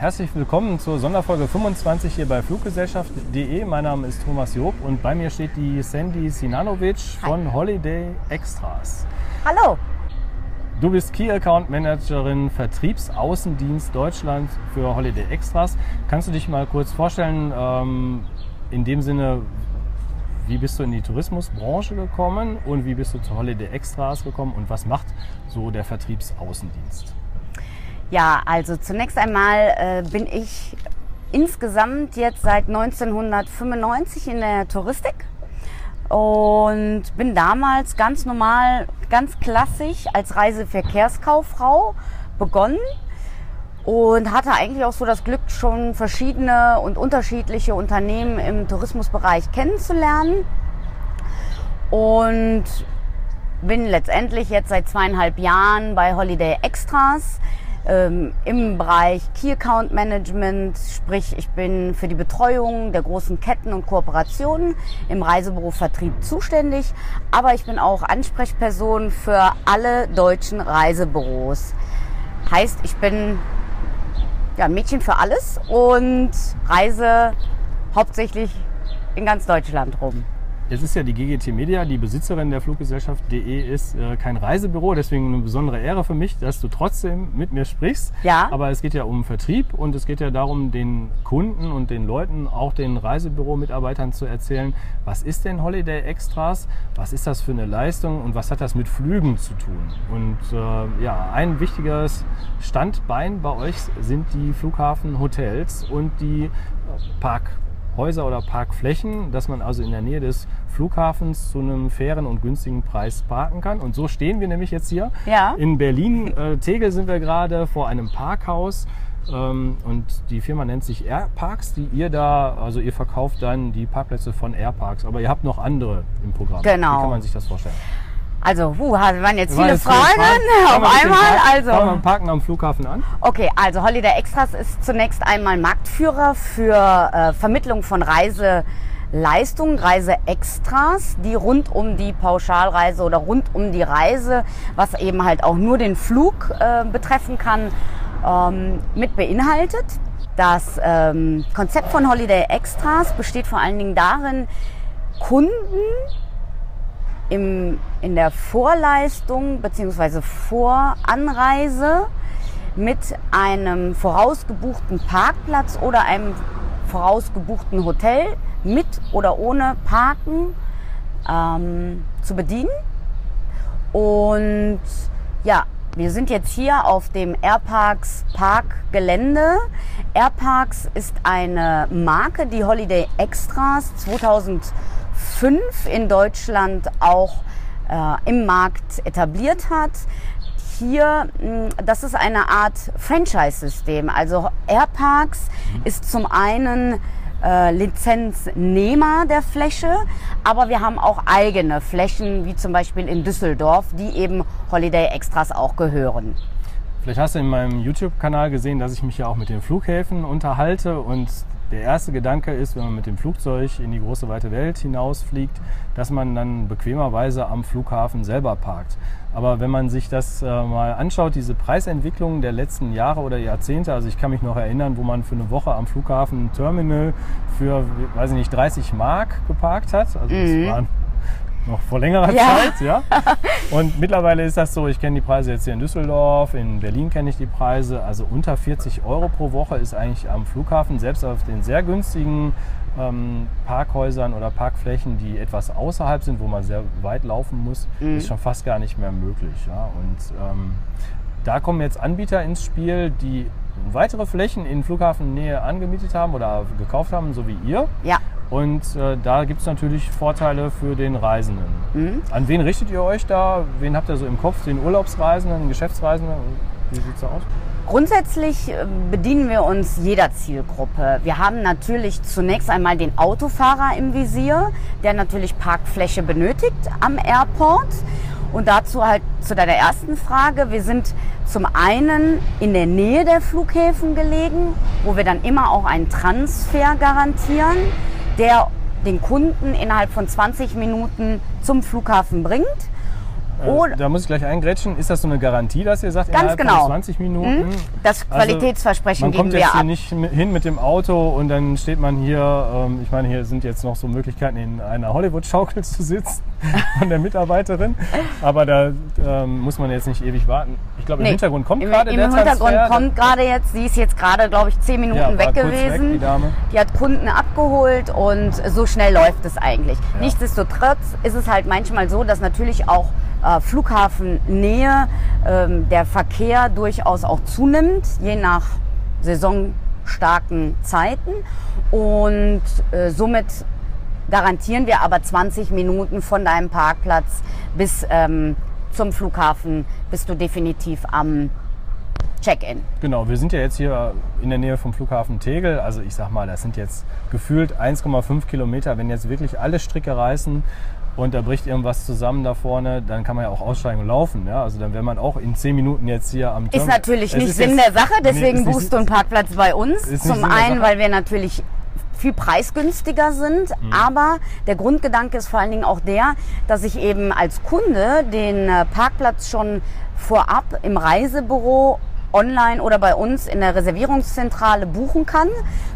Herzlich willkommen zur Sonderfolge 25 hier bei Fluggesellschaft.de. Mein Name ist Thomas Job und bei mir steht die Sandy Sinanovic von Holiday Extras. Hallo. Du bist Key Account Managerin Vertriebsaußendienst Deutschland für Holiday Extras. Kannst du dich mal kurz vorstellen, ähm, in dem Sinne, wie bist du in die Tourismusbranche gekommen und wie bist du zu Holiday Extras gekommen und was macht so der Vertriebsaußendienst? Ja, also zunächst einmal äh, bin ich insgesamt jetzt seit 1995 in der Touristik und bin damals ganz normal, ganz klassisch als Reiseverkehrskauffrau begonnen und hatte eigentlich auch so das Glück, schon verschiedene und unterschiedliche Unternehmen im Tourismusbereich kennenzulernen und bin letztendlich jetzt seit zweieinhalb Jahren bei Holiday Extras ähm, im Bereich Key Account Management, sprich ich bin für die Betreuung der großen Ketten und Kooperationen im Reisebüro Vertrieb zuständig, aber ich bin auch Ansprechperson für alle deutschen Reisebüros. Heißt, ich bin ja, Mädchen für alles und reise hauptsächlich in ganz Deutschland rum. Jetzt ist ja die GGT Media, die Besitzerin der Fluggesellschaft.de, ist äh, kein Reisebüro, deswegen eine besondere Ehre für mich, dass du trotzdem mit mir sprichst. Ja. Aber es geht ja um Vertrieb und es geht ja darum, den Kunden und den Leuten, auch den Reisebüro-Mitarbeitern zu erzählen, was ist denn Holiday Extras, was ist das für eine Leistung und was hat das mit Flügen zu tun. Und äh, ja, ein wichtiges Standbein bei euch sind die Flughafenhotels und die Park Häuser oder Parkflächen, dass man also in der Nähe des Flughafens zu einem fairen und günstigen Preis parken kann. Und so stehen wir nämlich jetzt hier. Ja. In Berlin, äh, Tegel sind wir gerade vor einem Parkhaus. Ähm, und die Firma nennt sich Airparks, die ihr da, also ihr verkauft dann die Parkplätze von Airparks, aber ihr habt noch andere im Programm. Genau. Wie kann man sich das vorstellen? Also, huh, waren jetzt Wir viele waren jetzt Fragen Fangen auf wir einmal. Park- Fangen wir Also, mit dem Parken am Flughafen an. okay, also Holiday Extras ist zunächst einmal Marktführer für äh, Vermittlung von Reiseleistungen, Reiseextras, die rund um die Pauschalreise oder rund um die Reise, was eben halt auch nur den Flug äh, betreffen kann, ähm, mit beinhaltet. Das ähm, Konzept von Holiday Extras besteht vor allen Dingen darin, Kunden im, in der Vorleistung bzw. Voranreise mit einem vorausgebuchten Parkplatz oder einem vorausgebuchten Hotel mit oder ohne Parken ähm, zu bedienen. Und ja, wir sind jetzt hier auf dem Airparks Parkgelände. Airparks ist eine Marke, die Holiday Extras 2005 in Deutschland auch äh, im Markt etabliert hat. Hier, das ist eine Art Franchise-System. Also Airparks ist zum einen äh, Lizenznehmer der Fläche, aber wir haben auch eigene Flächen, wie zum Beispiel in Düsseldorf, die eben Holiday Extras auch gehören. Vielleicht hast du in meinem YouTube-Kanal gesehen, dass ich mich ja auch mit den Flughäfen unterhalte und der erste Gedanke ist, wenn man mit dem Flugzeug in die große weite Welt hinausfliegt, dass man dann bequemerweise am Flughafen selber parkt. Aber wenn man sich das äh, mal anschaut, diese Preisentwicklung der letzten Jahre oder Jahrzehnte, also ich kann mich noch erinnern, wo man für eine Woche am Flughafen Terminal für, weiß ich nicht, 30 Mark geparkt hat. Also Mhm. das waren noch vor längerer Ja. Zeit, ja. Und mittlerweile ist das so, ich kenne die Preise jetzt hier in Düsseldorf, in Berlin kenne ich die Preise, also unter 40 Euro pro Woche ist eigentlich am Flughafen, selbst auf den sehr günstigen ähm, Parkhäusern oder Parkflächen, die etwas außerhalb sind, wo man sehr weit laufen muss, ist schon fast gar nicht mehr möglich. Ja. Und ähm, da kommen jetzt Anbieter ins Spiel, die weitere Flächen in Flughafennähe angemietet haben oder gekauft haben, so wie ihr. Ja, Und äh, da gibt es natürlich Vorteile für den Reisenden. An wen richtet ihr euch da? Wen habt ihr so im Kopf? Den Urlaubsreisenden, Geschäftsreisenden? Wie sieht es aus? Grundsätzlich äh, bedienen wir uns jeder Zielgruppe. Wir haben natürlich zunächst einmal den Autofahrer im Visier, der natürlich Parkfläche benötigt am Airport. Und dazu halt zu deiner ersten Frage. Wir sind zum einen in der Nähe der Flughäfen gelegen, wo wir dann immer auch einen Transfer garantieren, der den Kunden innerhalb von 20 Minuten zum Flughafen bringt. Äh, Oder- da muss ich gleich eingrätschen. Ist das so eine Garantie, dass ihr sagt, Ganz genau. von 20 Minuten? Mhm. Das Qualitätsversprechen Also, man kommt geben wir jetzt hier ab. nicht hin mit dem Auto und dann steht man hier, ähm, ich meine, hier sind jetzt noch so Möglichkeiten, in einer Hollywood-Schaukel zu sitzen von der Mitarbeiterin. Aber da ähm, muss man jetzt nicht ewig warten. Ich glaube, im Nee, Hintergrund kommt Im, gerade im der Hintergrund Transfer. kommt gerade jetzt, sie ist jetzt gerade, glaube ich, zehn Minuten Ja, weg kurz weg, gewesen. die Dame. Die hat Kunden abgeholt und so schnell läuft es eigentlich. Ja. Nichtsdestotrotz ist es halt manchmal so, dass natürlich auch äh, Flughafennähe ähm, der Verkehr durchaus auch zunimmt, je nach saisonstarken Zeiten. Und äh, somit garantieren wir aber 20 Minuten von deinem Parkplatz bis ähm, zum Flughafen bist du definitiv am Check-in. Genau, wir sind ja jetzt hier in der Nähe vom Flughafen Tegel. Also ich sag mal, das sind jetzt gefühlt 1,5 Kilometer. Wenn jetzt wirklich alle Stricke reißen und da bricht irgendwas zusammen da vorne, dann kann man ja auch aussteigen und laufen. Ja? Also dann wäre man auch in 10 Minuten jetzt hier am Ist Terminal. natürlich Es nicht ist Sinn jetzt- der Sache, Nee, deswegen ist nicht- buchst du einen Parkplatz bei uns. Ist Zum einen, weil wir natürlich viel preisgünstiger sind, Mhm. aber der Grundgedanke ist vor allen Dingen auch der, dass ich eben als Kunde den äh, Parkplatz schon vorab im Reisebüro online oder bei uns in der Reservierungszentrale buchen kann.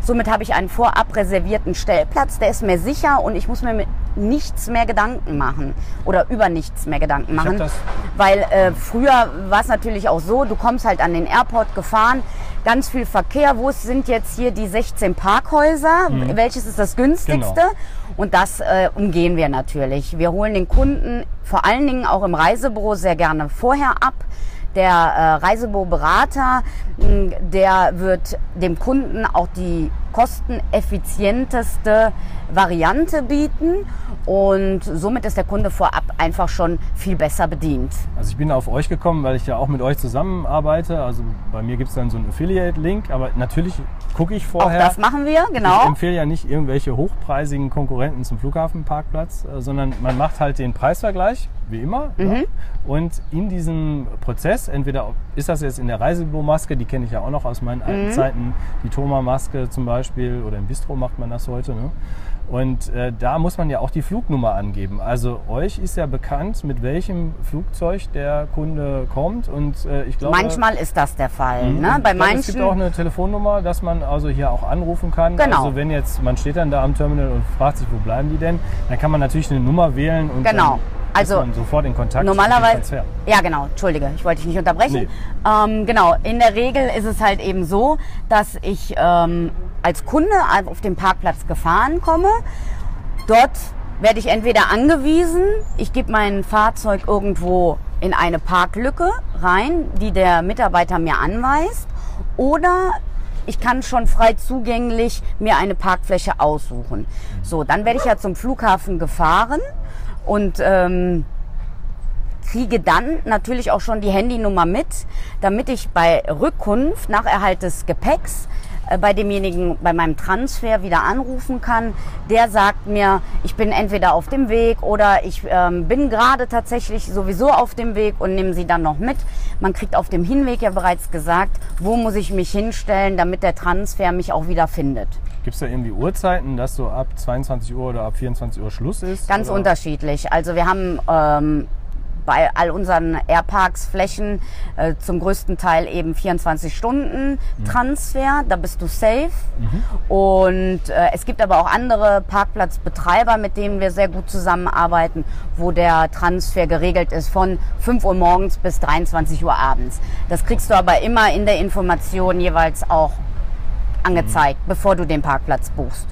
Somit habe ich einen vorab reservierten Stellplatz, der ist mir sicher und ich muss mir mit nichts mehr Gedanken machen oder über nichts mehr Gedanken machen. Weil äh, früher war es natürlich auch so, du kommst halt an den Airport gefahren, ganz viel Verkehr, wo sind jetzt hier die 16 Parkhäuser, welches ist das günstigste? Genau. Und das äh, umgehen wir natürlich. Wir holen den Kunden vor allen Dingen auch im Reisebüro sehr gerne vorher ab. Der äh, Reisebüroberater, der wird dem Kunden auch die kosteneffizienteste Variante bieten und somit ist der Kunde vorab einfach schon viel besser bedient. Also ich bin auf euch gekommen, weil ich ja auch mit euch zusammenarbeite. Also bei mir gibt es dann so einen Affiliate-Link, aber natürlich gucke ich Auch vorher. das machen wir, Ich genau. empfehle ja nicht irgendwelche hochpreisigen Konkurrenten zum Flughafenparkplatz, äh, sondern man macht halt den Preisvergleich, wie immer. Mhm. Ja. Und in diesem Prozess, entweder ist das jetzt in der Reisebüromaske, die kenne ich ja auch noch aus meinen Mhm. alten Zeiten, die Thoma-Maske zum Beispiel, oder im Bistro macht man das heute. Ne? Und äh, da muss man ja auch die Flugnummer angeben. Also euch ist ja bekannt, mit welchem Flugzeug der Kunde kommt. Und äh, ich glaube, Manchmal ist das der Fall. Mhm. Ne? Bei glaube, manchen Es gibt auch eine Telefonnummer, dass man also hier auch anrufen kann. Genau. Also wenn jetzt, man steht dann da am Terminal und fragt sich, wo bleiben die denn, dann kann man natürlich eine Nummer wählen und Genau. Also, man sofort in Kontakt Normalerweise, ja genau, entschuldige, ich wollte dich nicht unterbrechen. Nee. Ähm, genau, in der Regel ist es halt eben so, dass ich ähm, als Kunde auf den Parkplatz gefahren komme. Dort werde ich entweder angewiesen, ich gebe mein Fahrzeug irgendwo in eine Parklücke rein, die der Mitarbeiter mir anweist, oder ich kann schon frei zugänglich mir eine Parkfläche aussuchen. So, dann werde ich ja zum Flughafen gefahren und ähm, kriege dann natürlich auch schon die Handynummer mit, damit ich bei Rückkunft nach Erhalt des Gepäcks äh, bei demjenigen, bei meinem Transfer wieder anrufen kann. Der sagt mir, ich bin entweder auf dem Weg oder ich ähm, bin gerade tatsächlich sowieso auf dem Weg und nehme sie dann noch mit. Man kriegt auf dem Hinweg ja bereits gesagt, wo muss ich mich hinstellen, damit der Transfer mich auch wieder findet. Gibt es da irgendwie Uhrzeiten, dass so ab 22 Uhr oder ab 24 Uhr Schluss ist? Ganz oder? unterschiedlich. Also wir haben ähm, bei all unseren Airparks Flächen äh, zum größten Teil eben 24 Stunden Transfer, da bist du safe. Und äh, es gibt aber auch andere Parkplatzbetreiber, mit denen wir sehr gut zusammenarbeiten, wo der Transfer geregelt ist von 5 Uhr morgens bis 23 Uhr abends. Das kriegst du aber immer in der Information jeweils auch angezeigt, bevor du den Parkplatz buchst.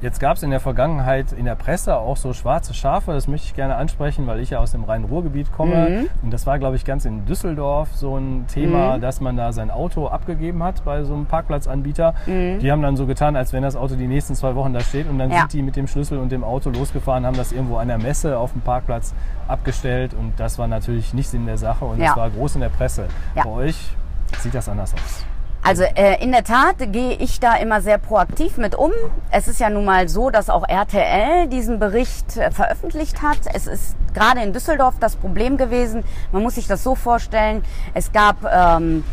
Jetzt gab es in der Vergangenheit in der Presse auch so schwarze Schafe, das möchte ich gerne ansprechen, weil ich ja aus dem Rhein-Ruhr-Gebiet komme. Mhm. Und das war, glaube ich, ganz in Düsseldorf so ein Thema, Mhm. dass man da sein Auto abgegeben hat bei so einem Parkplatzanbieter. Mhm. Die haben dann so getan, als wenn das Auto die nächsten zwei Wochen da steht und dann Ja. sind die mit dem Schlüssel und dem Auto losgefahren, haben das irgendwo an der Messe auf dem Parkplatz abgestellt und das war natürlich nicht Sinn der Sache und Ja. das war groß in der Presse. Ja. Bei euch sieht das anders aus. Also äh, in der Tat gehe ich da immer sehr proaktiv mit um. Es ist ja nun mal so, dass auch RTL diesen Bericht äh, veröffentlicht hat. Es ist gerade in Düsseldorf das Problem gewesen. Man muss sich das so vorstellen. Es gab ähm,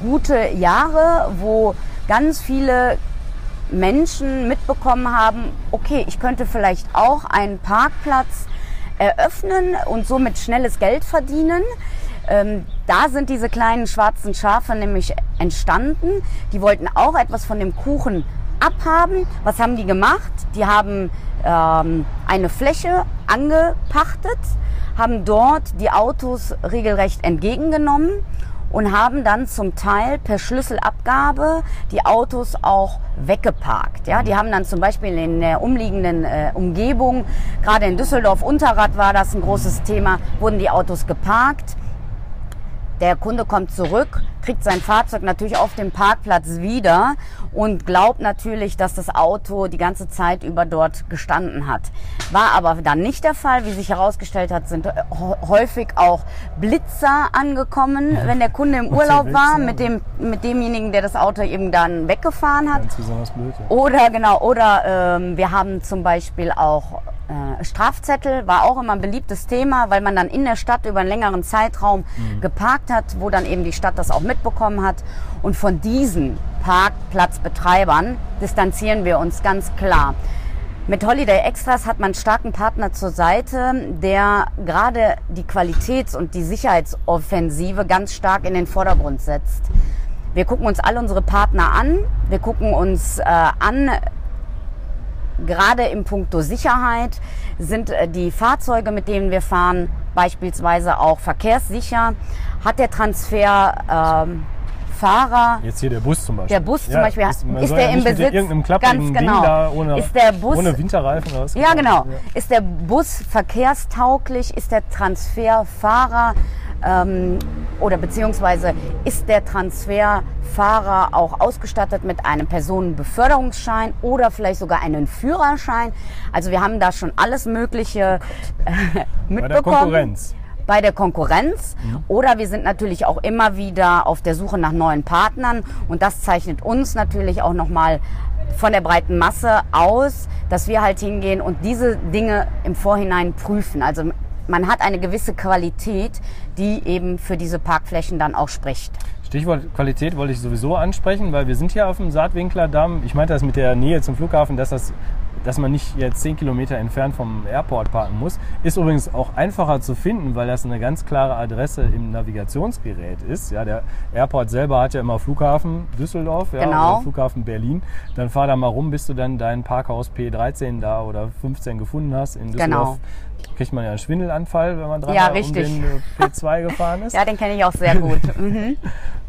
gute Jahre, wo ganz viele Menschen mitbekommen haben, okay, ich könnte vielleicht auch einen Parkplatz eröffnen und somit schnelles Geld verdienen. Ähm, da sind diese kleinen schwarzen Schafe nämlich entstanden. Die wollten auch etwas von dem Kuchen abhaben. Was haben die gemacht? Die haben ähm, eine Fläche angepachtet, haben dort die Autos regelrecht entgegengenommen und haben dann zum Teil per Schlüsselabgabe die Autos auch weggeparkt. Ja, die haben dann zum Beispiel in der umliegenden äh, Umgebung, gerade in Düsseldorf Unterrad war das ein großes Thema, wurden die Autos geparkt der Kunde kommt zurück, kriegt sein Fahrzeug natürlich auf dem Parkplatz wieder und glaubt natürlich, dass das Auto die ganze Zeit über dort gestanden hat. War aber dann nicht der Fall. Wie sich herausgestellt hat, sind häufig auch Blitzer angekommen, wenn der Kunde im Urlaub war, mit dem mit demjenigen, der das Auto eben dann weggefahren hat. Oder genau, oder ähm, wir haben zum Beispiel auch äh, Strafzettel war auch immer ein beliebtes Thema, weil man dann in der Stadt über einen längeren Zeitraum mhm. geparkt hat, wo dann eben die Stadt das auch mitbekommen hat. Und von diesen Parkplatzbetreibern distanzieren wir uns ganz klar. Mit Holiday Extras hat man einen starken Partner zur Seite, der gerade die Qualitäts- und die Sicherheitsoffensive ganz stark in den Vordergrund setzt. Wir gucken uns all unsere Partner an. Wir gucken uns äh, an, gerade im Punkto Sicherheit sind äh, die Fahrzeuge, mit denen wir fahren, beispielsweise auch verkehrssicher. Hat der Transfer ähm, Fahrer. Jetzt hier der Bus zum Beispiel. Der Bus zum ja, Beispiel ist, ist der ja im Besitz. Irgendeinem ganz genau. Da ohne, ist der Bus, ohne Winterreifen oder was? Ja, genau. Ja. Ist der Bus verkehrstauglich? Ist der Transferfahrer ähm, oder beziehungsweise ist der Transferfahrer auch ausgestattet mit einem Personenbeförderungsschein oder vielleicht sogar einen Führerschein? Also wir haben da schon alles Mögliche äh, mitbekommen. Bei der Konkurrenz bei der Konkurrenz mhm. oder wir sind natürlich auch immer wieder auf der Suche nach neuen Partnern und das zeichnet uns natürlich auch nochmal von der breiten Masse aus, dass wir halt hingehen und diese Dinge im Vorhinein prüfen. Also man hat eine gewisse Qualität, die eben für diese Parkflächen dann auch spricht. Stichwort Qualität wollte ich sowieso ansprechen, weil wir sind hier auf dem Saatwinkler Damm. Ich meinte das mit der Nähe zum Flughafen, dass das dass man nicht jetzt 10 Kilometer entfernt vom Airport parken muss. Ist übrigens auch einfacher zu finden, weil das eine ganz klare Adresse im Navigationsgerät ist. Ja, der Airport selber hat ja immer Flughafen Düsseldorf ja, genau. oder Flughafen Berlin. Dann fahr da mal rum, bis du dann dein Parkhaus P13 da oder 15 gefunden hast in Düsseldorf. Genau kriegt man ja einen Schwindelanfall, wenn man dran ja, um den äh, P2 gefahren ist. ja, den kenne ich auch sehr gut. Mhm.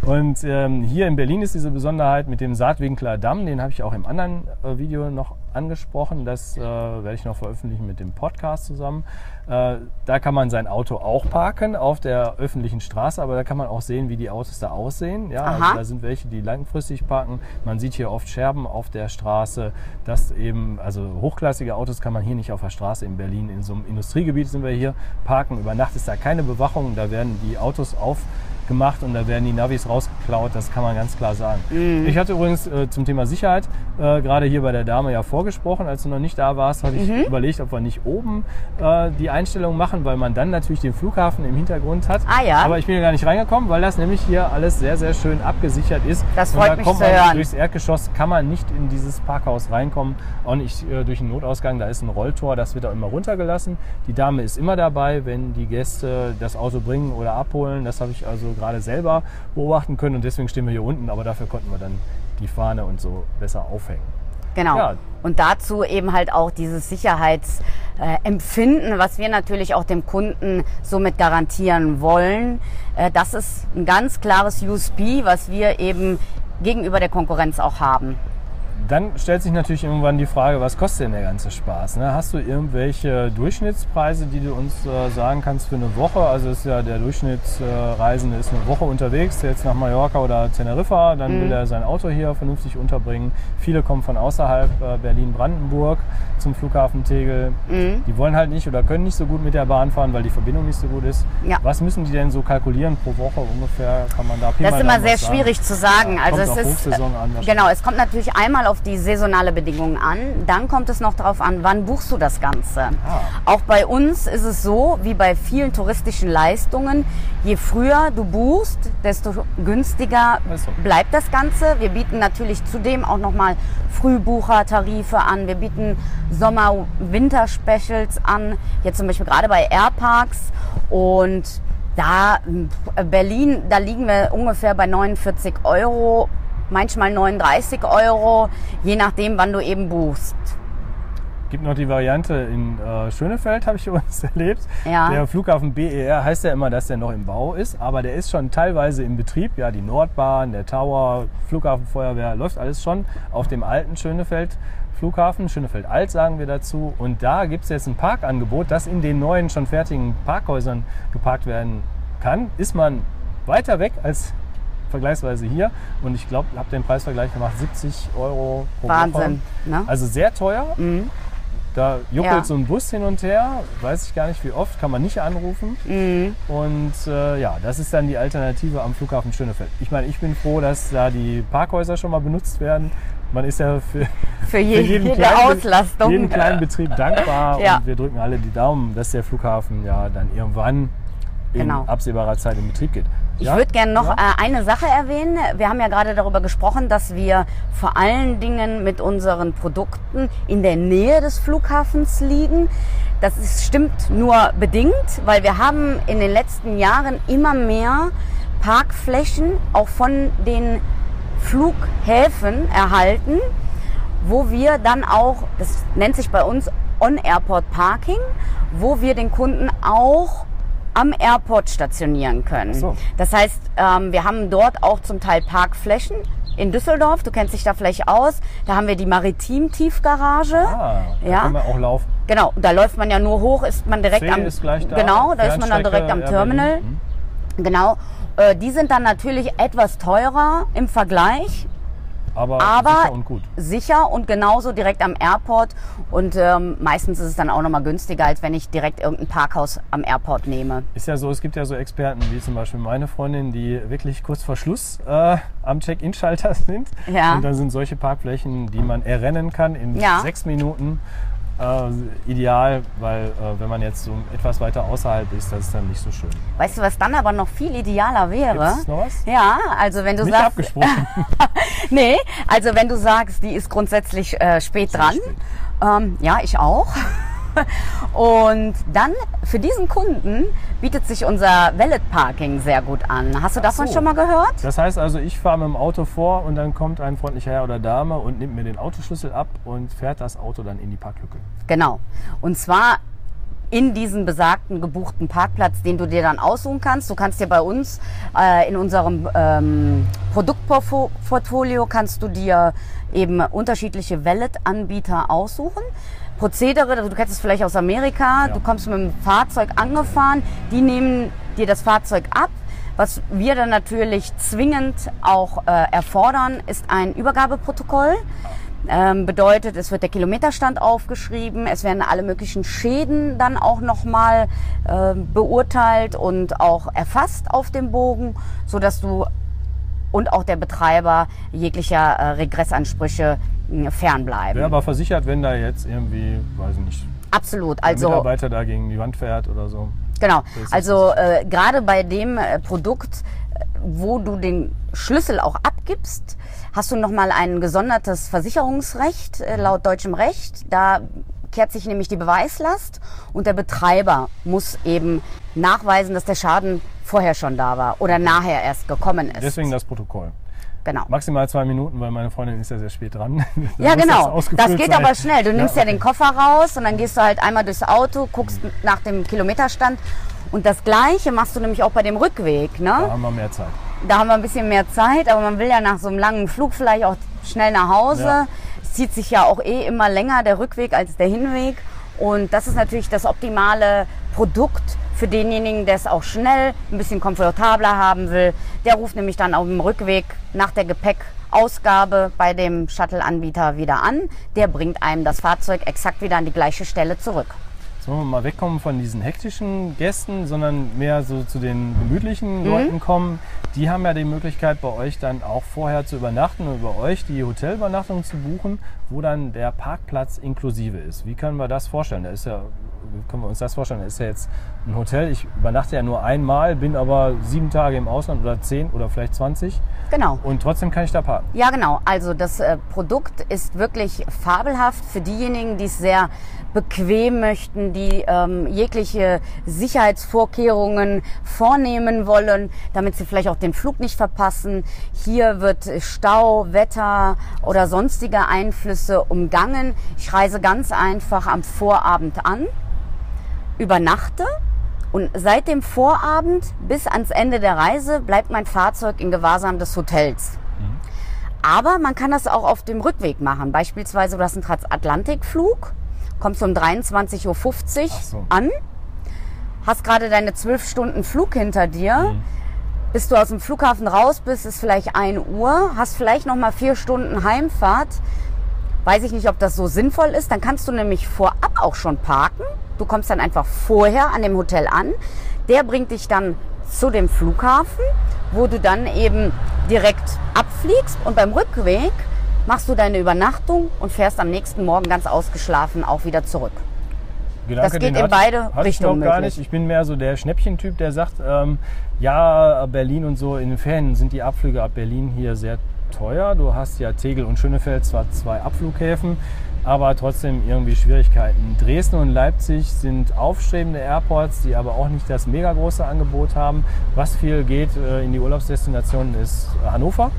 Und ähm, hier in Berlin ist diese Besonderheit mit dem Saatwinkler Damm, den habe ich auch im anderen äh, Video noch angesprochen. Das äh, werde ich noch veröffentlichen mit dem Podcast zusammen. Äh, da kann man sein Auto auch parken auf der öffentlichen Straße, aber da kann man auch sehen, wie die Autos da aussehen. Ja, also da sind welche, die langfristig parken. Man sieht hier oft Scherben auf der Straße. Das eben, also hochklassige Autos kann man hier nicht auf der Straße in Berlin. In so einem Industriegebiet sind wir hier parken. Über Nacht ist da keine Bewachung. Da werden die Autos auf gemacht und da werden die Navis rausgeklaut, das kann man ganz klar sagen. Mhm. Ich hatte übrigens äh, zum Thema Sicherheit äh, gerade hier bei der Dame ja vorgesprochen, als du noch nicht da warst, hatte ich mhm. überlegt, ob wir nicht oben äh, die Einstellung machen, weil man dann natürlich den Flughafen im Hintergrund hat. Ah ja. Aber ich bin ja gar nicht reingekommen, weil das nämlich hier alles sehr, sehr schön abgesichert ist. Das freut und da mich kommt man hören. Durchs Erdgeschoss kann man nicht in dieses Parkhaus reinkommen, auch nicht äh, durch den Notausgang, da ist ein Rolltor, das wird auch immer runtergelassen. Die Dame ist immer dabei, wenn die Gäste das Auto bringen oder abholen. Das habe ich also gerade selber beobachten können und deswegen stehen wir hier unten, aber dafür konnten wir dann die Fahne und so besser aufhängen. Genau. Ja. Und dazu eben halt auch dieses Sicherheitsempfinden, was wir natürlich auch dem Kunden somit garantieren wollen. Äh, das ist ein ganz klares USP, was wir eben gegenüber der Konkurrenz auch haben dann stellt sich natürlich irgendwann die Frage, was kostet denn der ganze Spaß? Ne? Hast du irgendwelche Durchschnittspreise, die du uns äh, sagen kannst für eine Woche? Also ist ja der Durchschnittsreisende äh, ist eine Woche unterwegs, jetzt nach Mallorca oder Teneriffa, dann mhm. will er sein Auto hier vernünftig unterbringen. Viele kommen von außerhalb äh, Berlin-Brandenburg zum Flughafen Tegel. Mhm. Die wollen halt nicht oder können nicht so gut mit der Bahn fahren, weil die Verbindung nicht so gut ist. Ja. Was müssen die denn so kalkulieren pro Woche ungefähr? Kann man da Das ist immer sehr schwierig zu sagen. Ja, also es ist an. Genau, es kommt natürlich einmal auf auf die saisonale Bedingungen an. Dann kommt es noch darauf an, wann buchst du das Ganze. Ah. Auch bei uns ist es so, wie bei vielen touristischen Leistungen, je früher du buchst, desto günstiger bleibt das Ganze. Wir bieten natürlich zudem auch nochmal Frühbuchertarife an. Wir bieten Sommer-Winter-Specials an. Jetzt zum Beispiel gerade bei Airparks. Und da, äh, Berlin, da liegen wir ungefähr bei 49 Euro, manchmal 39 Euro, je nachdem, wann du eben buchst. Gibt noch die Variante in äh, Schönefeld, habe ich übrigens erlebt. Ja. Der Flughafen BER heißt ja immer, dass der noch im Bau ist, aber der ist schon teilweise im Betrieb. Ja, die Nordbahn, der Tower, Flughafenfeuerwehr, läuft alles schon auf dem alten Schönefeld. Flughafen, Schönefeld Alt sagen wir dazu. Und da gibt es jetzt ein Parkangebot, das in den neuen, schon fertigen Parkhäusern geparkt werden kann. Ist man weiter weg als vergleichsweise hier. Und ich glaube, ich habe den Preisvergleich gemacht, 70 Euro pro. Wahnsinn. Ne? Also sehr teuer. Mhm. Da juckelt Ja. so ein Bus hin und her, weiß ich gar nicht wie oft, kann man nicht anrufen. Mhm. Und äh, ja, das ist dann die Alternative am Flughafen Schönefeld. Ich meine, ich bin froh, dass da die Parkhäuser schon mal benutzt werden. Man ist ja für, Für, je, für jeden, jede kleinen, jeden kleinen Betrieb dankbar. Ja. Und wir drücken alle die Daumen, dass der Flughafen ja dann irgendwann in Genau. absehbarer Zeit in Betrieb geht. Ich ja? würde gerne noch Ja? äh, eine Sache erwähnen. Wir haben ja gerade darüber gesprochen, dass wir vor allen Dingen mit unseren Produkten in der Nähe des Flughafens liegen. Das ist, stimmt nur bedingt, weil wir haben in den letzten Jahren immer mehr Parkflächen auch von den Flughäfen erhalten, wo wir dann auch, das nennt sich bei uns On-Airport Parking, wo wir den Kunden auch am Airport stationieren können. So. Das heißt, ähm, wir haben dort auch zum Teil Parkflächen. In Düsseldorf, du kennst dich da vielleicht aus, da haben wir die Maritim-Tiefgarage. Ah, da Ja. können wir auch laufen. Genau, da läuft man ja nur hoch, ist man direkt See am ist gleich da. Genau, da ist man dann direkt am Terminal. Mhm. Genau. Äh, die sind dann natürlich etwas teurer im Vergleich, Aber, Aber- sicher und gut. sicher und genauso direkt am Airport. Und ähm, meistens ist es dann auch nochmal günstiger, als wenn ich direkt irgendein Parkhaus am Airport nehme. Ist ja so, es gibt ja so Experten wie zum Beispiel meine Freundin, die wirklich kurz vor Schluss äh, am Check-In-Schalter sind. Ja. Und dann sind solche Parkflächen, die man errennen kann in Ja. sechs Minuten. Äh, ideal, weil äh, wenn man jetzt so etwas weiter außerhalb ist, das ist dann nicht so schön. Weißt du, was dann aber noch viel idealer wäre? Gibt's noch was? Ja, also wenn du Nicht sagst, abgesprochen. nee, also wenn du sagst, die ist grundsätzlich äh, spät Sehr dran. spät. Ähm, ja, ich auch. Und dann für diesen Kunden bietet sich unser Valet Parking sehr gut an. Hast du davon so. schon mal gehört? Das heißt also, ich fahre mit dem Auto vor und dann kommt ein freundlicher Herr oder Dame und nimmt mir den Autoschlüssel ab und fährt das Auto dann in die Parklücke. Genau. Und zwar in diesen besagten gebuchten Parkplatz, den du dir dann aussuchen kannst. Du kannst dir bei uns äh, in unserem ähm, Produktportfolio kannst du dir eben unterschiedliche Valet-Anbieter aussuchen. Prozedere, du kennst es vielleicht aus Amerika, Ja. du kommst mit dem Fahrzeug angefahren, die nehmen dir das Fahrzeug ab. Was wir dann natürlich zwingend auch äh, erfordern, ist ein Übergabeprotokoll. Ähm, bedeutet, es wird der Kilometerstand aufgeschrieben, es werden alle möglichen Schäden dann auch nochmal äh, beurteilt und auch erfasst auf dem Bogen, so dass du und auch der Betreiber jeglicher äh, Regressansprüche fernbleiben. Wäre aber versichert, wenn da jetzt irgendwie, weiß ich nicht, Absolut. der Also Mitarbeiter da gegen die Wand fährt oder so. Genau. Also äh, gerade bei dem äh, Produkt, äh, wo du den Schlüssel auch abgibst, hast du nochmal ein gesondertes Versicherungsrecht äh, laut deutschem Recht. Da kehrt sich nämlich die Beweislast und der Betreiber muss eben nachweisen, dass der Schaden vorher schon da war oder nachher erst gekommen ist. Deswegen das Protokoll. Genau. Maximal zwei Minuten, weil meine Freundin ist ja sehr spät dran. Ja, genau. Das, ausgefüllt geht sein. aber schnell. Du nimmst ja, okay. den Koffer raus und dann gehst du halt einmal durchs Auto, guckst nach dem Kilometerstand. Und das Gleiche machst du nämlich auch bei dem Rückweg. Ne? Da haben wir mehr Zeit. Da haben wir ein bisschen mehr Zeit, aber man will ja nach so einem langen Flug vielleicht auch schnell nach Hause. Ja. Es zieht sich ja auch eh immer länger der Rückweg als der Hinweg. Und das ist natürlich das optimale Produkt für denjenigen, der es auch schnell ein bisschen komfortabler haben will. Der ruft nämlich dann auf dem Rückweg nach der Gepäckausgabe bei dem Shuttle-Anbieter wieder an. Der bringt einem das Fahrzeug exakt wieder an die gleiche Stelle zurück. Sollen wir mal wegkommen von diesen hektischen Gästen, sondern mehr so zu den gemütlichen Leuten kommen. Die haben ja die Möglichkeit, bei euch dann auch vorher zu übernachten und bei euch die Hotelübernachtung zu buchen, wo dann der Parkplatz inklusive ist. Wie können wir das vorstellen? Da ist ja, wie können wir uns das vorstellen? Da ist ja jetzt ein Hotel. Ich übernachte ja nur einmal, bin aber sieben Tage im Ausland oder zehn oder vielleicht 20 Genau. und trotzdem kann ich da parken. Ja, genau. Also das äh, Produkt ist wirklich fabelhaft für diejenigen, die es sehr bequem möchten, die ähm, jegliche Sicherheitsvorkehrungen vornehmen wollen, damit sie vielleicht auch den Flug nicht verpassen. Hier wird Stau, Wetter oder sonstige Einflüsse umgangen. Ich reise ganz einfach am Vorabend an, übernachte und seit dem Vorabend bis ans Ende der Reise bleibt mein Fahrzeug in Gewahrsam des Hotels. Aber man kann das auch auf dem Rückweg machen. Beispielsweise, du hast einen Transatlantikflug, kommst um 23.50 Uhr so. an, hast gerade deine zwölf Stunden Flug hinter dir. Bis du aus dem Flughafen raus bist, ist vielleicht 1 Uhr, hast vielleicht noch mal vier Stunden Heimfahrt. Weiß ich nicht, ob das so sinnvoll ist. Dann kannst du nämlich vorab auch schon parken. Du kommst dann einfach vorher an dem Hotel an. Der bringt dich dann zu dem Flughafen, wo du dann eben direkt abfliegst. Und beim Rückweg machst du deine Übernachtung und fährst am nächsten Morgen ganz ausgeschlafen auch wieder zurück. Gedanke, geht den in hatte- beide hatte ich Richtungen noch gar möglich. nicht. Ich bin mehr so der Schnäppchentyp, der sagt, ähm, ja, Berlin und so, in den Ferien sind die Abflüge ab Berlin hier sehr teuer. Du hast ja Tegel und Schönefeld zwar zwei Abflughäfen, aber trotzdem irgendwie Schwierigkeiten. Dresden und Leipzig sind aufstrebende Airports, die aber auch nicht das mega große Angebot haben. Was viel geht äh, in die Urlaubsdestinationen ist Hannover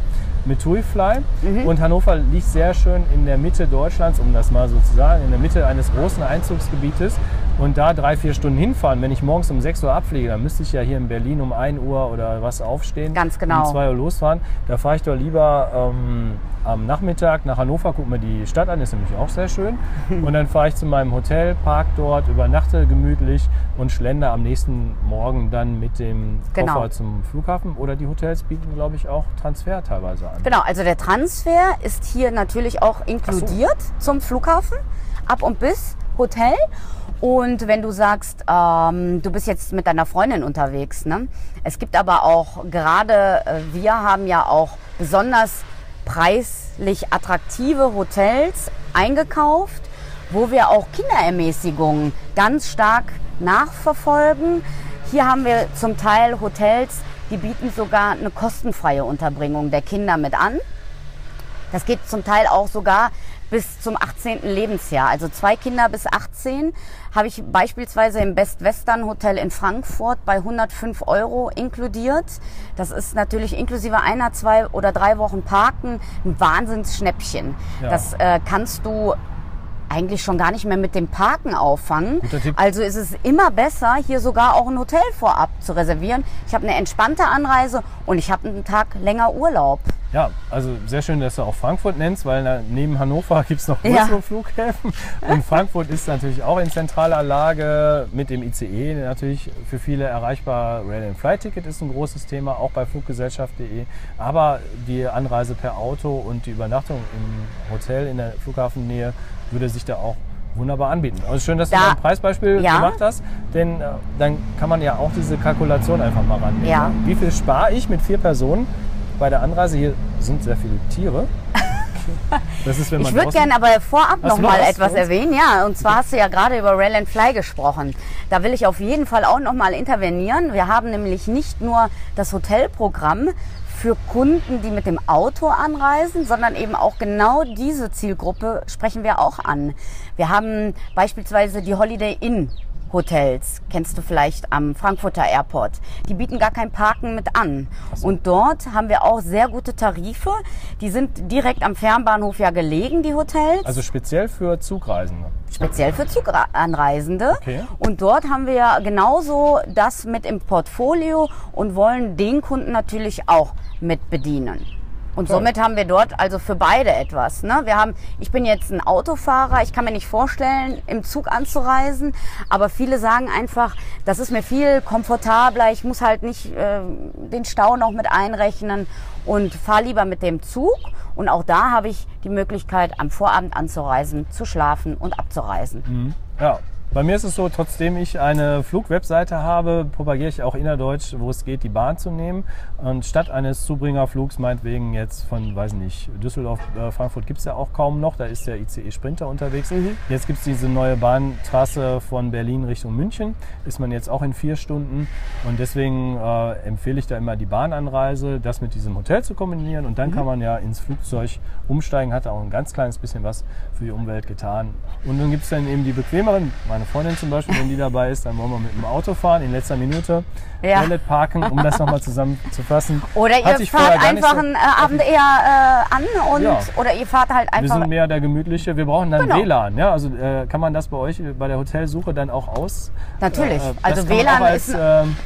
mit TuiFly. Mhm. Und Hannover liegt sehr schön in der Mitte Deutschlands, um das mal so zu sagen, in der Mitte eines großen Einzugsgebietes. Und da drei, vier Stunden hinfahren, wenn ich morgens um 6 Uhr abfliege, dann müsste ich ja hier in Berlin um 1 Uhr oder was aufstehen. Ganz genau. Um 2 Uhr losfahren. Da fahre ich doch lieber ähm, am Nachmittag nach Hannover, gucke mir die Stadt an, ist nämlich auch sehr schön. Und dann fahre ich zu meinem Hotel, park dort, übernachte gemütlich und schlender am nächsten Morgen dann mit dem Genau. Koffer zum Flughafen. Oder die Hotels bieten, glaube ich, auch Transfer teilweise an. Genau, also der Transfer ist hier natürlich auch inkludiert zum Flughafen, ab und bis Hotel. Und wenn du sagst, ähm, du bist jetzt mit deiner Freundin unterwegs, ne? es gibt aber auch gerade, äh, wir haben ja auch besonders preislich attraktive Hotels eingekauft, wo wir auch Kinderermäßigungen ganz stark nachverfolgen. Hier haben wir zum Teil Hotels, die bieten sogar eine kostenfreie Unterbringung der Kinder mit an. Das geht zum Teil auch sogar bis zum 18. Lebensjahr. Also zwei Kinder bis 18 habe ich beispielsweise im Best Western Hotel in Frankfurt bei 105 Euro inkludiert. Das ist natürlich inklusive einer, zwei oder drei Wochen Parken ein Wahnsinnsschnäppchen. Ja. Das äh, kannst du eigentlich schon gar nicht mehr mit dem Parken auffangen. Also ist es immer besser, hier sogar auch ein Hotel vorab zu reservieren. Ich habe eine entspannte Anreise und ich habe einen Tag länger Urlaub. Ja, also sehr schön, dass du auch Frankfurt nennst, weil neben Hannover gibt es noch Ja. größere Flughäfen. Und Frankfurt ist natürlich auch in zentraler Lage mit dem ICE natürlich für viele erreichbar. Rail and Flight Ticket ist ein großes Thema, auch bei fluggesellschaft.de. Aber die Anreise per Auto und die Übernachtung im Hotel in der Flughafennähe würde sich da auch wunderbar anbieten. Also schön, dass du Da- da ein Preisbeispiel Ja. gemacht hast, denn äh, dann kann man ja auch diese Kalkulation einfach mal rannehmen. Ja. Wie viel spare ich mit vier Personen bei der Anreise? Hier sind sehr viele Tiere. Ist, Ich würde gerne aber vorab noch du mal was etwas erwähnen. Ja, und zwar hast du ja gerade über Rail and Fly gesprochen. Da will ich auf jeden Fall auch noch mal intervenieren. Wir haben nämlich nicht nur das Hotelprogramm für Kunden, die mit dem Auto anreisen, sondern eben auch genau diese Zielgruppe sprechen wir auch an. Wir haben beispielsweise die Holiday Inn Hotels, kennst du vielleicht am Frankfurter Airport. Die bieten gar kein Parken mit an. Und dort haben wir auch sehr gute Tarife. Die sind direkt am Fernbahnhof ja gelegen, die Hotels. Also speziell für Zugreisende. speziell für Zuganreisende. Okay. Und dort haben wir ja genauso das mit im Portfolio und wollen den Kunden natürlich auch mit bedienen. Und somit haben wir dort also für beide etwas. Ne? Wir haben, ich bin jetzt ein Autofahrer, ich kann mir nicht vorstellen, im Zug anzureisen, aber viele sagen einfach, das ist mir viel komfortabler, ich muss halt nicht äh, den Stau noch mit einrechnen und fahre lieber mit dem Zug. Und auch da habe ich die Möglichkeit, am Vorabend anzureisen, zu schlafen und abzureisen. Ja. Bei mir ist es so, trotzdem ich eine Flugwebseite habe, propagiere ich auch innerdeutsch, wo es geht, die Bahn zu nehmen. Und statt eines Zubringerflugs, meinetwegen jetzt von, weiß nicht, Düsseldorf, äh, Frankfurt gibt es ja auch kaum noch, da ist der ICE Sprinter unterwegs. Mhm. Jetzt gibt es diese neue Bahntrasse von Berlin Richtung München, ist man jetzt auch in vier Stunden. Und deswegen äh, empfehle ich da immer die Bahnanreise, das mit diesem Hotel zu kombinieren. Und Mhm. dann kann man ja ins Flugzeug umsteigen, hat auch ein ganz kleines bisschen was für die Umwelt getan. Und dann gibt es dann eben die bequemeren, meine Freundin zum Beispiel, wenn die dabei ist, dann wollen wir mit dem Auto fahren in letzter Minute, Ja. Toilet parken, um das nochmal zusammenzufassen. Oder ihr fahrt nicht einfach so- einen äh, Abend eher äh, an und Ja. oder ihr fahrt halt Wir einfach. sind mehr der gemütliche. Wir brauchen dann Genau. WLAN. Ja? Also äh, kann man das bei euch bei der Hotelsuche dann auch aus? Natürlich. Äh, Also WLAN als, ist- ähm,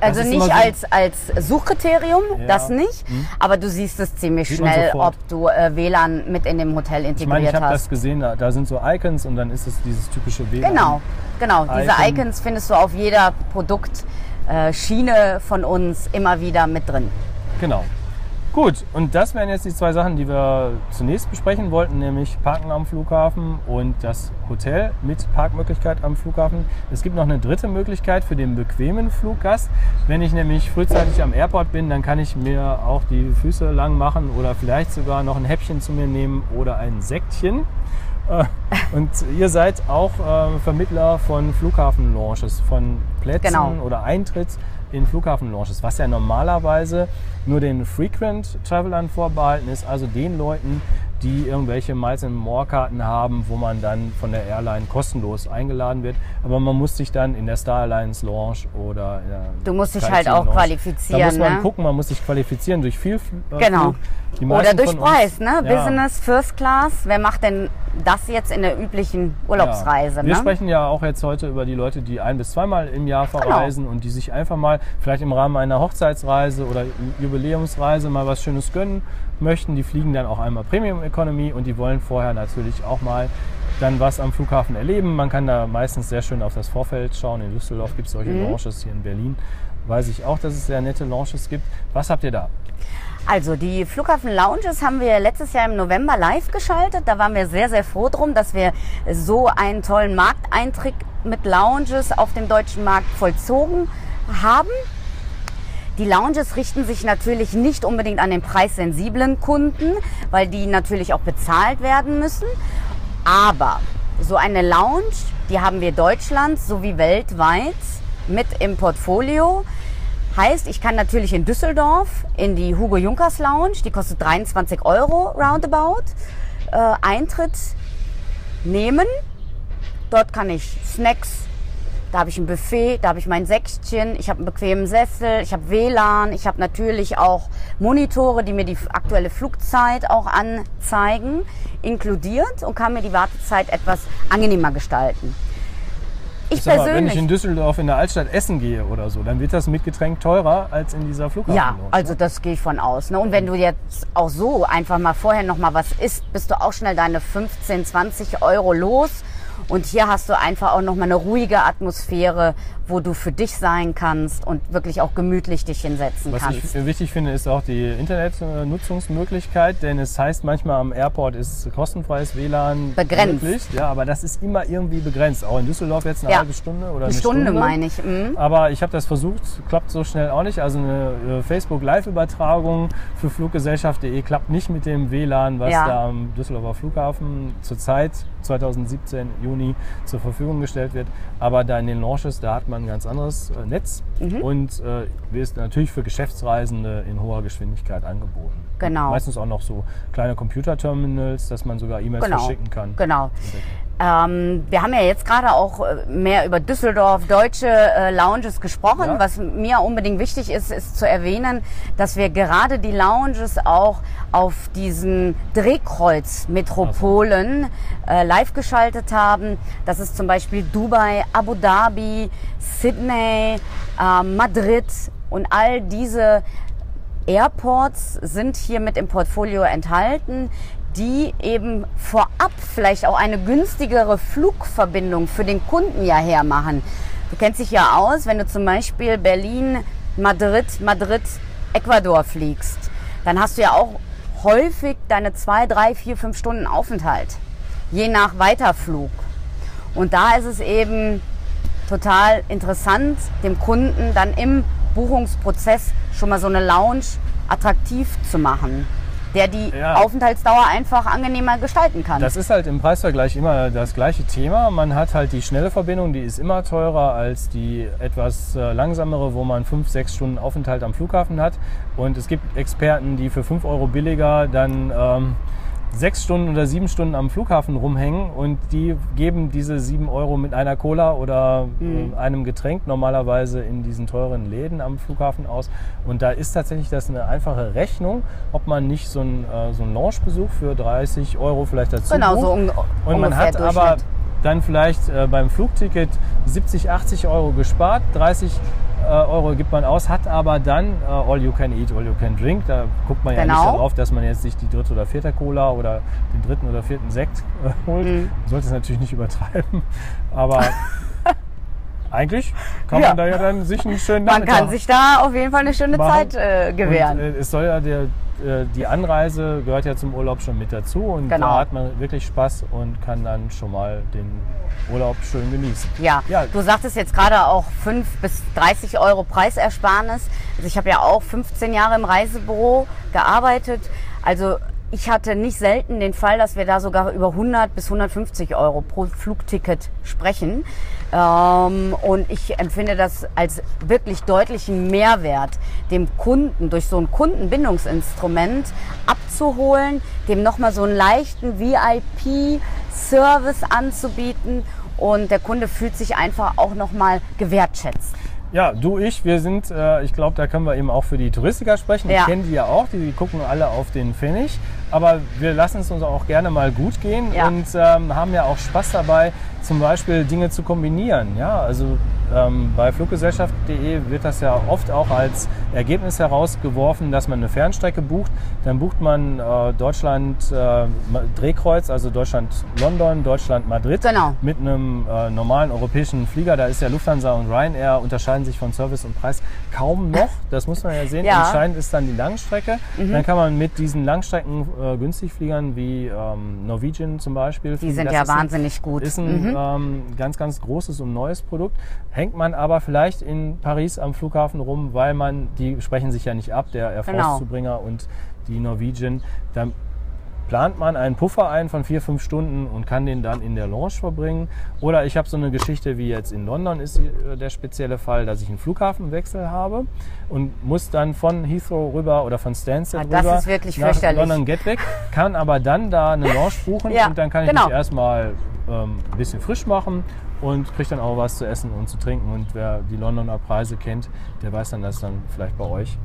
Also ist nicht immer so- als, als Suchkriterium, Ja. das nicht, aber du siehst es ziemlich Sieht schnell, ob du äh, WLAN mit in dem Hotel ich meine, ich integriert habe das hast. gesehen. Da, da sind so Icons und dann ist es dieses typische WLAN. Genau, genau. Diese Icon. Icons findest du auf jeder Produktschiene von uns immer wieder mit drin. Genau. Gut, und das wären jetzt die zwei Sachen, die wir zunächst besprechen wollten, nämlich Parken am Flughafen und das Hotel mit Parkmöglichkeit am Flughafen. Es gibt noch eine dritte Möglichkeit für den bequemen Fluggast. Wenn ich nämlich frühzeitig am Airport bin, dann kann ich mir auch die Füße lang machen oder vielleicht sogar noch ein Häppchen zu mir nehmen oder ein Sektchen. Äh, Und ihr seid auch äh, Vermittler von Flughafenlaunches, von Plätzen Genau. oder Eintritt in Flughafenlaunches, was ja normalerweise nur den Frequent Travelern vorbehalten ist, also den Leuten, die irgendwelche Miles and More Karten haben, wo man dann von der Airline kostenlos eingeladen wird. Aber man muss sich dann in der Star Alliance Launch oder in der Du musst dich halt auch Lounge- qualifizieren, Da muss man ne? gucken, man muss sich qualifizieren durch viel äh, Genau. Oder durch von uns- Preis, ne? Ja. Business, First Class. Wer macht denn das jetzt in der üblichen Urlaubsreise? Ja. Wir ne? sprechen ja auch jetzt heute über die Leute, die ein bis zweimal im Jahr Genau. verreisen und die sich einfach mal vielleicht im Rahmen einer Hochzeitsreise oder Jubiläumsreise mal was Schönes gönnen möchten. Die fliegen dann auch einmal Premium Economy und die wollen vorher natürlich auch mal dann was am Flughafen erleben. Man kann da meistens sehr schön auf das Vorfeld schauen. In Düsseldorf gibt es solche Mhm. Launches, hier in Berlin weiß ich auch, dass es sehr nette Launches gibt. Was habt ihr da? Also die Flughafen Lounges haben wir letztes Jahr im November live geschaltet. Da waren wir sehr, sehr froh drum, dass wir so einen tollen Markteintritt mit Lounges auf dem deutschen Markt vollzogen haben. Die Lounges richten sich natürlich nicht unbedingt an den preissensiblen Kunden, weil die natürlich auch bezahlt werden müssen. Aber so eine Lounge, die haben wir Deutschland sowie weltweit mit im Portfolio. Heißt, ich kann natürlich in Düsseldorf in die Hugo Junkers Lounge, die kostet 23 Euro roundabout, äh, Eintritt nehmen. Dort kann ich Snacks, da habe ich ein Buffet, da habe ich mein Säckchen, ich habe einen bequemen Sessel, ich habe WLAN, ich habe natürlich auch Monitore, die mir die aktuelle Flugzeit auch anzeigen, inkludiert und kann mir die Wartezeit etwas angenehmer gestalten. Ich mal, wenn ich in Düsseldorf in der Altstadt essen gehe oder so, dann wird das mit Getränk teurer als in dieser Flughafen. Ja, also das gehe ich von aus. Ne? Und wenn du jetzt auch so einfach mal vorher noch mal was isst, bist du auch schnell deine 15, 20 Euro los. Und hier hast du einfach auch noch mal eine ruhige Atmosphäre, wo du für dich sein kannst und wirklich auch gemütlich dich hinsetzen Was kannst. ich wichtig finde, ist auch die Internetnutzungsmöglichkeit, denn es heißt manchmal am Airport ist kostenfreies WLAN Begrenzt. möglich. Ja, aber das ist immer irgendwie begrenzt. Auch in Düsseldorf jetzt eine Ja. halbe Stunde oder Eine eine Stunde, meine ich. Mhm. Aber ich habe das versucht, klappt so schnell auch nicht. Also eine äh, Facebook-Live-Übertragung für Fluggesellschaft.de klappt nicht mit dem WLAN, was Ja. da am Düsseldorfer Flughafen zurzeit 2017 Juni zur Verfügung gestellt wird. Aber da in den Launches, da hat man ein ganz anderes äh, Netz Mhm. und äh, wird natürlich für Geschäftsreisende in hoher Geschwindigkeit angeboten. Genau. Meistens auch noch so kleine Computerterminals, dass man sogar E-Mails Genau. verschicken kann. Genau. Ähm, wir haben ja jetzt gerade auch äh, mehr über Düsseldorf, deutsche äh, Lounges gesprochen. Ja. Was mir unbedingt wichtig ist, ist zu erwähnen, dass wir gerade die Lounges auch auf diesen Drehkreuz-Metropolen äh, live geschaltet haben. Das ist zum Beispiel Dubai, Abu Dhabi, Sydney, äh, Madrid und all diese Airports sind hier mit im Portfolio enthalten, die eben vorab vielleicht auch eine günstigere Flugverbindung für den Kunden ja hermachen. Du kennst dich ja aus, wenn du zum Beispiel Berlin, Madrid, Madrid, Ecuador fliegst, dann hast du ja auch häufig deine zwei, drei, vier, fünf Stunden Aufenthalt, je nach Weiterflug. Und da ist es eben total interessant, dem Kunden dann im Buchungsprozess schon mal so eine Lounge attraktiv zu machen, der die Ja. Aufenthaltsdauer einfach angenehmer gestalten kann. Das ist halt im Preisvergleich immer das gleiche Thema. Man hat halt die schnelle Verbindung, die ist immer teurer als die etwas äh, langsamere, wo man fünf, sechs Stunden Aufenthalt am Flughafen hat. Und es gibt Experten, die für 5 Euro billiger dann ähm, sechs Stunden oder sieben Stunden am Flughafen rumhängen und die geben diese sieben Euro mit einer Cola oder Mhm. äh, einem Getränk normalerweise in diesen teuren Läden am Flughafen aus. Und da ist tatsächlich das eine einfache Rechnung, ob man nicht so einen, äh, so einen Loungebesuch für 30 Euro vielleicht dazu genau, bucht. so un Und man hat aber. Dann vielleicht äh, beim Flugticket 70, 80 Euro gespart, 30 äh, Euro gibt man aus, hat aber dann äh, All You Can Eat, All You Can Drink. Da guckt man ja Genau. nicht darauf, dass man jetzt sich die dritte oder vierte Cola oder den dritten oder vierten Sekt äh, holt. Mhm. Man sollte es natürlich nicht übertreiben, aber eigentlich kann Ja. man da ja dann sich einen schönen Man Nachmittag kann sich da auf jeden Fall eine schöne machen. Zeit äh, gewähren. Und, äh, es soll ja der, äh, die Anreise gehört ja zum Urlaub schon mit dazu und Genau. da hat man wirklich Spaß und kann dann schon mal den Urlaub schön genießen. Ja, Ja. du sagtest jetzt gerade auch 5 bis 30 Euro Preisersparnis. Also ich habe ja auch 15 Jahre im Reisebüro gearbeitet. Also ich hatte nicht selten den Fall, dass wir da sogar über 100 bis 150 Euro pro Flugticket sprechen. Ähm, und ich empfinde das als wirklich deutlichen Mehrwert, dem Kunden durch so ein Kundenbindungsinstrument abzuholen, dem nochmal so einen leichten VIP-Service anzubieten und der Kunde fühlt sich einfach auch nochmal gewertschätzt. Ja, du, ich, wir sind, äh, ich glaube, da können wir eben auch für die Touristiker sprechen. Ja. Ich kenne die ja auch, die gucken alle auf den Pfennig. Aber wir lassen es uns auch gerne mal gut gehen Ja. und ähm, haben ja auch Spaß dabei, zum Beispiel Dinge zu kombinieren. Ja, also ähm, bei fluggesellschaft.de wird das ja oft auch als Ergebnis herausgeworfen, dass man eine Fernstrecke bucht. Dann bucht man äh, Deutschland äh, Drehkreuz, also Deutschland-London, Deutschland-Madrid Genau. mit einem äh, normalen europäischen Flieger. Da ist ja Lufthansa und Ryanair unterscheiden sich von Service und Preis kaum noch. Das muss man ja sehen. Ja. Mhm. Entscheidend ist dann die Langstrecke. Dann kann man mit diesen Langstrecken äh, günstig fliegern, wie ähm, Norwegian zum Beispiel. Die sind Das ja ist ein- wahnsinnig gut. Ist ein Mhm. ähm, ganz, ganz großes und neues Produkt. Hängt man aber vielleicht in Paris am Flughafen rum, weil man, die sprechen sich ja nicht ab, der Air Genau. France-Zubringer und die Norwegian. Dann plant man einen Puffer ein von vier, fünf Stunden und kann den dann in der Lounge verbringen. Oder ich habe so eine Geschichte wie jetzt in London ist äh, der spezielle Fall, dass ich einen Flughafenwechsel habe und muss dann von Heathrow rüber oder von Stansted Ah, das rüber ist wirklich nach fürchterlich. London Gatwick, kann aber dann da eine Lounge buchen Ja, und dann kann ich genau. mich erstmal ähm, ein bisschen frisch machen und kriege dann auch was zu essen und zu trinken. Und wer die Londoner Preise kennt, der weiß dann, dass dann vielleicht bei euch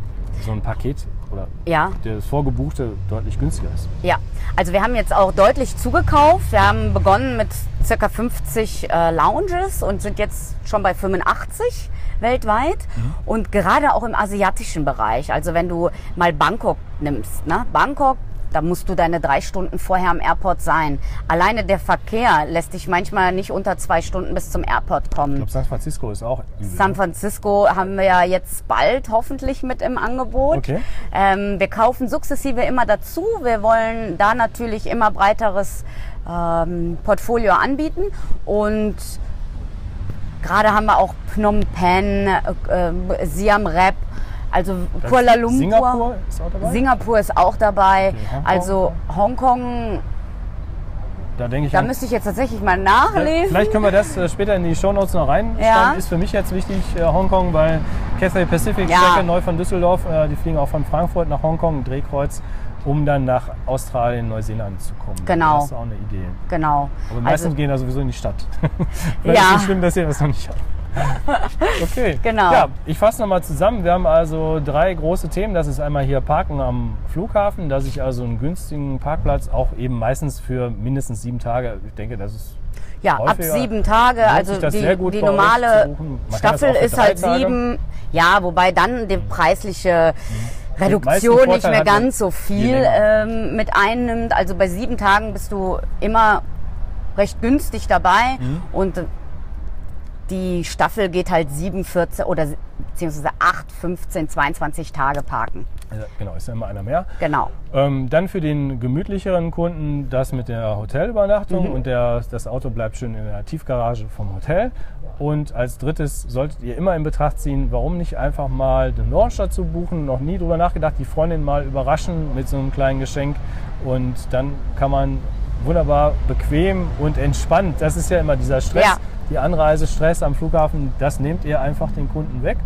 so ein Paket oder Ja. das Vorgebuchte deutlich günstiger ist. Ja, also wir haben jetzt auch deutlich zugekauft. Wir haben begonnen mit circa 50 äh, Lounges und sind jetzt schon bei 85 weltweit und gerade auch im asiatischen Bereich. Also wenn du mal Bangkok nimmst, ne? Bangkok, da musst du deine drei Stunden vorher am Airport sein. Alleine der Verkehr lässt dich manchmal nicht unter zwei Stunden bis zum Airport kommen. Ich glaube, San Francisco ist auch übel. San ne? Francisco haben wir ja jetzt bald hoffentlich mit im Angebot. Okay. Ähm, wir kaufen sukzessive immer dazu. Wir wollen da natürlich immer breiteres ähm, Portfolio anbieten und gerade haben wir auch Phnom Penh, äh, äh, Siam Reap, also Das- Kuala Lumpur. Singapur ist auch dabei? Singapur ist auch dabei. Okay, Hongkong. also Hongkong, da denke ich da an- müsste ich jetzt tatsächlich mal nachlesen. Vielleicht können wir das äh, später in die Shownotes noch rein. Ja. Ist für mich jetzt wichtig, äh, Hongkong, weil Cathay Pacific Ja. Strecke neu von Düsseldorf, äh, die fliegen auch von Frankfurt nach Hongkong, Drehkreuz, um dann nach Australien, Neuseeland zu kommen. Genau. Das ist auch eine Idee. Genau. Aber meistens Also, gehen da sowieso in die Stadt. Vielleicht Ja. ist nicht schlimm, dass ihr das noch nicht habt. Okay. Genau. Ja, ich fasse nochmal zusammen. Wir haben also drei große Themen. Das ist einmal hier Parken am Flughafen, dass ich also einen günstigen Parkplatz auch eben meistens für mindestens sieben Tage, ich denke, das ist Ja, ab häufiger sieben Tage. Also die, die normale Staffel ist halt Tage. sieben. Ja, wobei dann die preisliche meisten Reduktion nicht mehr ganz so viel ähm, mit einnimmt. Also bei sieben Tagen bist du immer recht günstig dabei Mhm. und die Staffel geht halt sieben, 14 oder beziehungsweise acht, 15, 22 Tage parken. Ja, Genau, ist ja immer einer mehr. Genau. Ähm, dann für den gemütlicheren Kunden das mit der Hotelübernachtung Mhm. und der, das Auto bleibt schön in der Tiefgarage vom Hotel. Und als drittes solltet ihr immer in Betracht ziehen, warum nicht einfach mal den Launch dazu buchen, noch nie drüber nachgedacht, die Freundin mal überraschen mit so einem kleinen Geschenk und dann kann man wunderbar bequem und entspannt, das ist ja immer dieser Stress, Ja. Die Anreise, Stress am Flughafen, das nehmt ihr einfach den Kunden weg.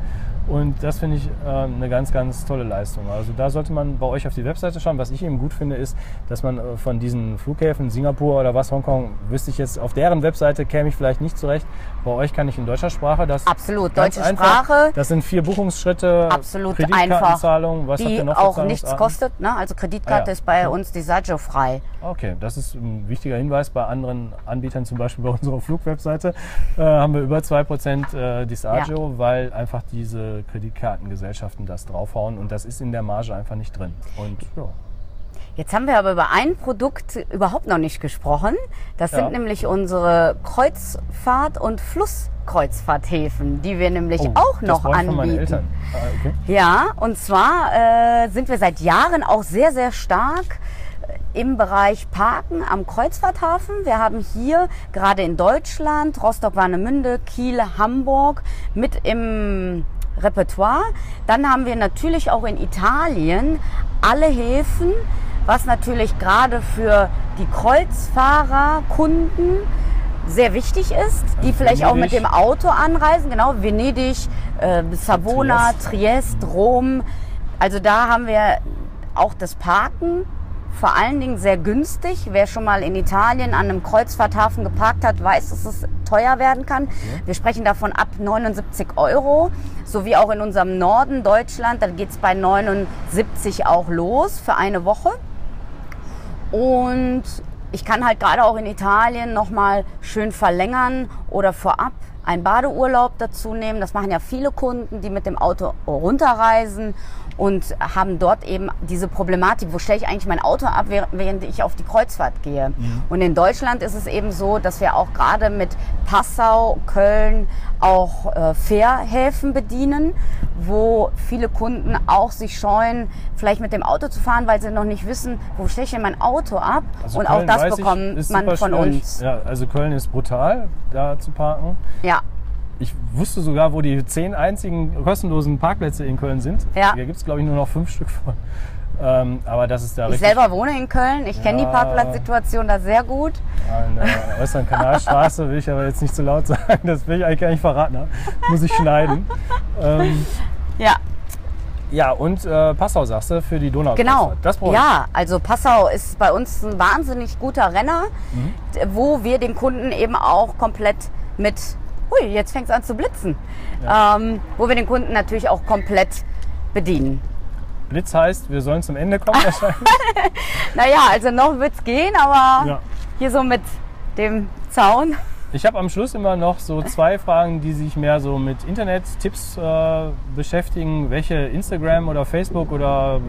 Und das finde ich äh, eine ganz, ganz tolle Leistung. Also da sollte man bei euch auf die Webseite schauen. Was ich eben gut finde, ist, dass man äh, von diesen Flughäfen, Singapur oder was, Hongkong, wüsste ich jetzt, auf deren Webseite käme ich vielleicht nicht zurecht. Bei euch kann ich in deutscher Sprache das. Absolut. Deutsche einfach. Sprache. Das sind vier Buchungsschritte. Absolut einfach. Kreditkartenzahlung. Was habt die ihr noch auch nichts kostet. Ne? Also Kreditkarte Ah, ja. ist bei uns die Sagio frei. Okay, das ist ein wichtiger Hinweis. Bei anderen Anbietern, zum Beispiel bei unserer Flugwebseite, äh, haben wir über 2% äh, Disagio, weil einfach diese Kreditkartengesellschaften das draufhauen und das ist in der Marge einfach nicht drin. Und ja, Jetzt haben wir aber über ein Produkt überhaupt noch nicht gesprochen. Das sind Ja. nämlich unsere Kreuzfahrt- und Flusskreuzfahrthäfen, die wir nämlich Oh, auch das noch von meinen anbieten. Eltern. Ah, okay. Ja, und zwar äh, sind wir seit Jahren auch sehr, sehr stark äh, im Bereich Parken am Kreuzfahrthafen. Wir haben hier gerade in Deutschland, Rostock, Warnemünde, Kiel, Hamburg mit im Repertoire. Dann haben wir natürlich auch in Italien alle Häfen, was natürlich gerade für die Kreuzfahrer, Kunden sehr wichtig ist, die vielleicht auch mit dem Auto anreisen. Genau, Venedig, äh, Savona, Triest. Triest, Rom. Also da haben wir auch das Parken vor allen Dingen sehr günstig. Wer schon mal in Italien an einem Kreuzfahrthafen geparkt hat, weiß, dass es teuer werden kann. Wir sprechen davon ab 79 Euro, sowie auch in unserem Norden Deutschland. Da geht es bei 79 auch los für eine Woche. Und ich kann halt gerade auch in Italien nochmal schön verlängern oder vorab einen Badeurlaub dazu nehmen. Das machen ja viele Kunden, die mit dem Auto runterreisen und haben dort eben diese Problematik, wo stelle ich eigentlich mein Auto ab, während- ich auf die Kreuzfahrt gehe. Und in Deutschland ist es eben so, dass wir auch gerade mit Passau, Köln auch äh, Fährhäfen bedienen, wo viele Kunden auch sich scheuen, vielleicht mit dem Auto zu fahren, weil sie noch nicht wissen, wo stelle ich denn mein Auto ab? Also und auch Köln, das weiß ich, bekommt man von schwierig. uns. Ja, also Köln ist brutal, da zu parken. Ja, Ich wusste sogar, wo die zehn einzigen kostenlosen Parkplätze in Köln sind. Ja. Hier gibt es, glaube ich, nur noch fünf Stück von. Ähm, aber das ist da ich selber wohne in Köln. Ich kenne die Ja. Parkplatzsituation da sehr gut. An der äußeren Kanalstraße will ich aber jetzt nicht zu laut sagen. Das will ich eigentlich gar nicht verraten. Ne? Muss ich schneiden. ähm, Ja, ja, und äh, Passau sagst du für die Donau. genau. Das brauche ja, also Passau ist bei uns ein wahnsinnig guter Renner, Mhm. wo wir den Kunden eben auch komplett mit, hui, jetzt fängt es an zu blitzen, ähm, wo wir den Kunden natürlich auch komplett bedienen. Blitz heißt, wir sollen zum Ende kommen wahrscheinlich. Naja, also noch wird's gehen, aber Ja. hier so mit dem Zaun. Ich habe am Schluss immer noch so zwei Fragen, die sich mehr so mit Internet-Tipps äh, beschäftigen. Welche Instagram oder Facebook oder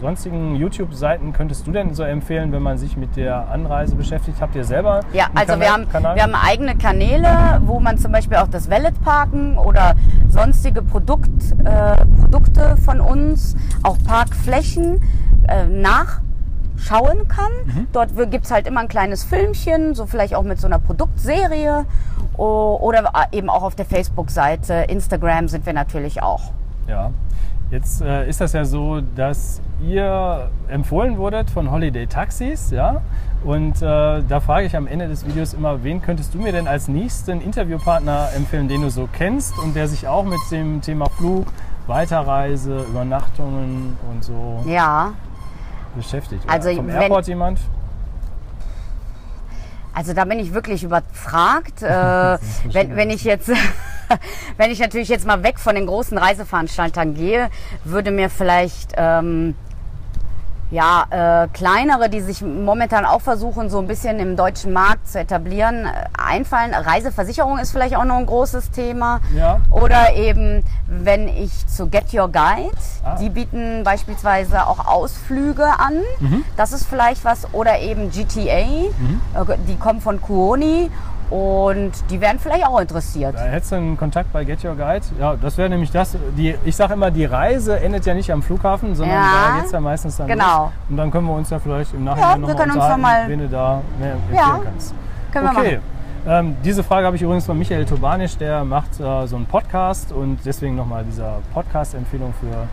sonstigen YouTube-Seiten könntest du denn so empfehlen, wenn man sich mit der Anreise beschäftigt? Habt ihr selber? Ja, einen also wir Kanal- haben, Kanal? wir haben eigene Kanäle, wo man zum Beispiel auch das Wallet parken oder sonstige Produkt, äh, Produkte von uns, auch Parkflächen äh, nachschauen kann. Mhm. Dort gibt es halt immer ein kleines Filmchen, so vielleicht auch mit so einer Produktserie oder eben auch auf der Facebook-Seite. Instagram sind wir natürlich auch. Ja. Jetzt äh, ist das ja so, dass ihr empfohlen wurdet von Holiday Taxis, ja? Und äh, da frage ich am Ende des Videos immer, wen könntest du mir denn als nächsten Interviewpartner empfehlen, den du so kennst und der sich auch mit dem Thema Flug, Weiterreise, Übernachtungen und so Ja, beschäftigt? Oder Also, vom wenn- Airport jemand? Also da bin ich wirklich überfragt. Äh, wenn, wenn ich jetzt, wenn ich natürlich jetzt mal weg von den großen Reiseveranstaltern gehe, würde mir vielleicht ähm, ja äh, kleinere, die sich momentan auch versuchen, so ein bisschen im deutschen Markt zu etablieren, äh, einfallen. Reiseversicherung ist vielleicht auch noch ein großes Thema. Ja. Oder eben, wenn ich zu Get Your Guide, Ah. die bieten beispielsweise auch Ausflüge an. Das ist vielleicht was. Oder eben GTA, äh, die kommen von Kuoni Und die wären vielleicht auch interessiert. Da hättest du einen Kontakt bei Get Your Guide. Ja, das wäre nämlich das. Die, ich sage immer, die Reise endet ja nicht am Flughafen, sondern Ja. da geht es ja meistens dann Genau. los. Und dann können wir uns ja vielleicht im Nachhinein Ja, noch wir mal können uns unterhalten, noch mal- wen du da mehr empfehlen Ja, kannst. Können wir okay. machen. Ähm, diese Frage habe ich übrigens von Michael Tobanisch, der macht äh, so einen Podcast und deswegen nochmal diese Podcast-Empfehlung für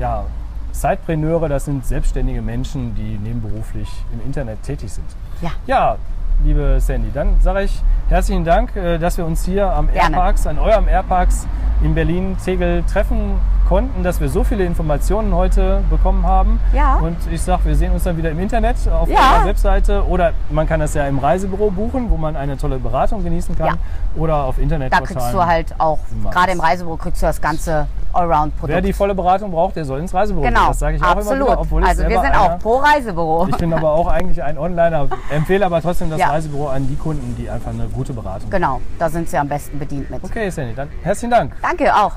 ja, Sidepreneure. Das sind selbstständige Menschen, die nebenberuflich im Internet tätig sind. Ja. Ja, liebe Sandy, dann sage ich herzlichen Dank, äh, dass wir uns hier am Gerne. Airparks, an eurem Airparks in Berlin-Tegel treffen konnten, dass wir so viele Informationen heute bekommen haben. Ja. Und ich sage, wir sehen uns dann wieder im Internet auf Ja. eurer Webseite oder man kann das ja im Reisebüro buchen, wo man eine tolle Beratung genießen kann. Ja. Oder auf Da Internetportalen. kriegst du halt auch, gerade im Reisebüro kriegst du das ganze Allround-Produkt. Wer die volle Beratung braucht, der soll ins Reisebüro gehen. Genau, Das sage ich auch absolut. immer wieder, also wir sind auch pro Reisebüro. Ich bin aber auch eigentlich ein Onliner, empfehle aber trotzdem das Ja. Reisebüro an die Kunden, die einfach eine gute Beratung Genau, da sind sie am besten bedient mit. Okay, Sandy, dann herzlichen Dank. Danke auch.